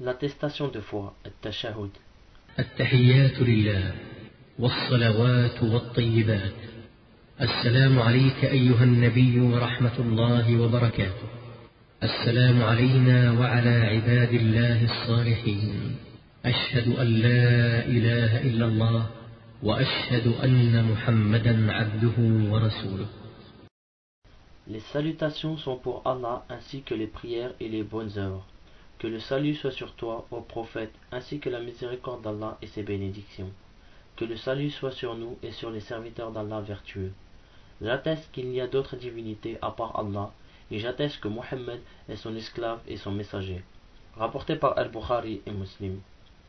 L'attestation de foi, التشهد التحيات لله والصلوات والطيبات. السلام عليك أيها النبي ورحمة الله وبركاته. السلام علينا وعلى عباد الله الصالحين. أشهد أن لا إله إلا الله وأشهد أن محمدا عبده ورسوله. Les salutations sont pour Allah ainsi que les prières et les bonnes œuvres. Que le salut soit sur toi, ô prophète, ainsi que la miséricorde d'Allah et ses bénédictions. Que le salut soit sur nous et sur les serviteurs d'Allah vertueux. J'atteste qu'il n'y a d'autres divinités à part Allah, et j'atteste que Mohammed est son esclave et son messager. Rapporté par Al-Bukhari et Muslim.